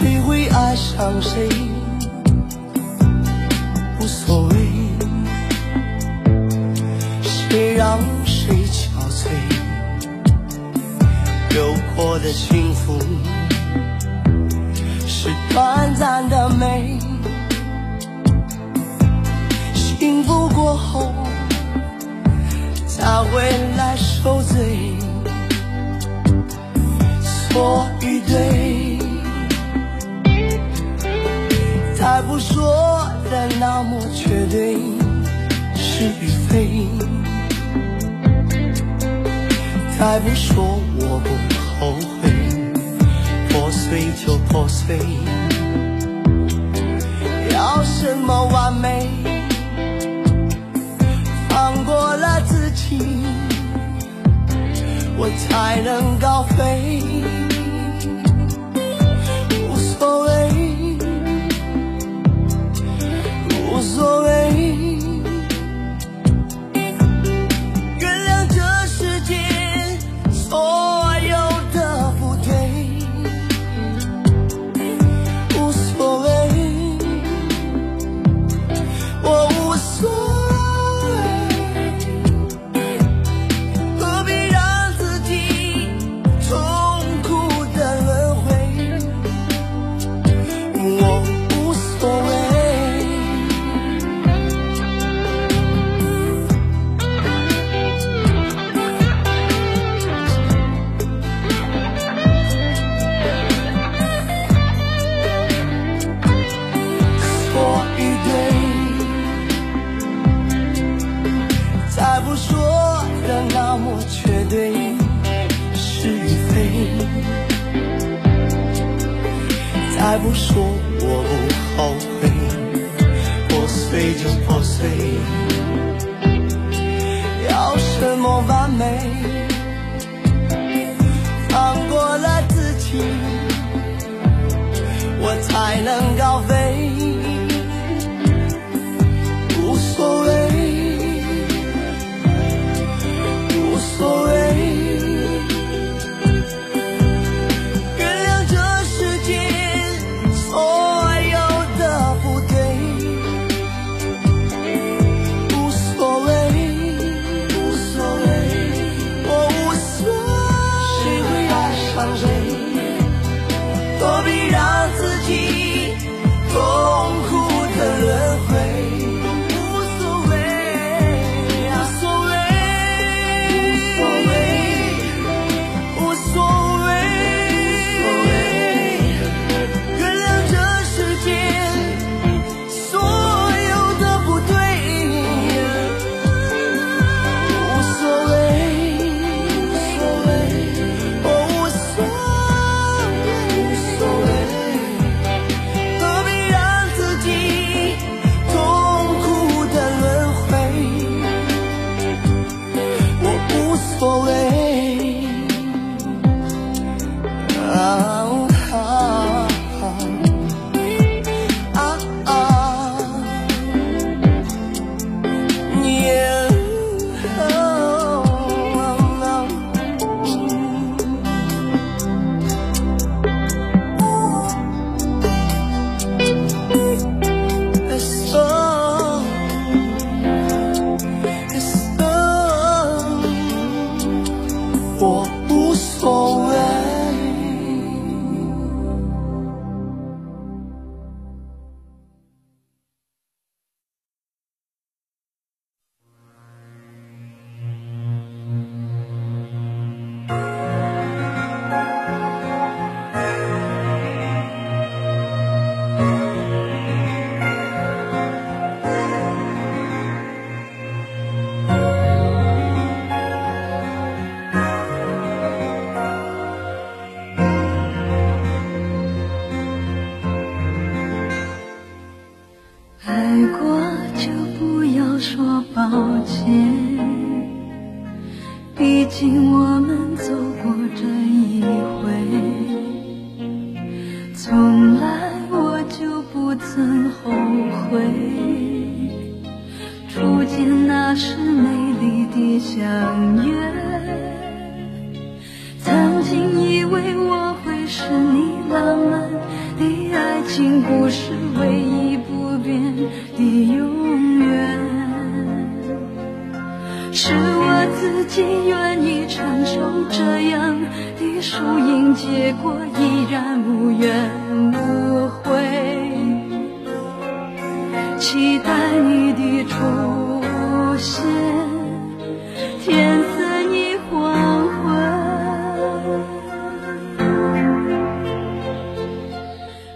谁会爱上谁，无所谓，谁让谁憔悴，有过的幸福是短暂的美，幸福过后才会来受罪。错与对，不说的那么绝对，是与非，再不说我不后悔，破碎就破碎，要什么完美？放过了自己。我才能高飞。说我不后悔，破碎就破碎，要什么完美？抱歉，毕竟我们走过这一回，从来我就不曾后悔。初见那时美丽的相约，曾经以为我会是你浪漫的爱情故事唯一。自己愿意承受这样的输赢结果，依然无怨无悔，期待你的出现，天色已黄昏，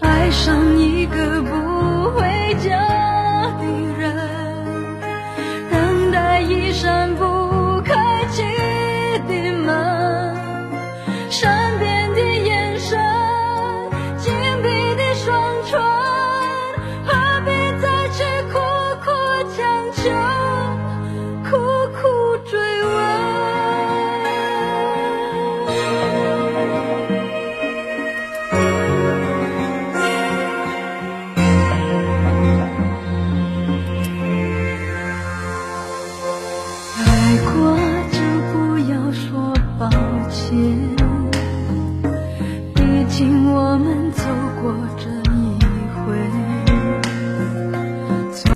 爱上一个不回家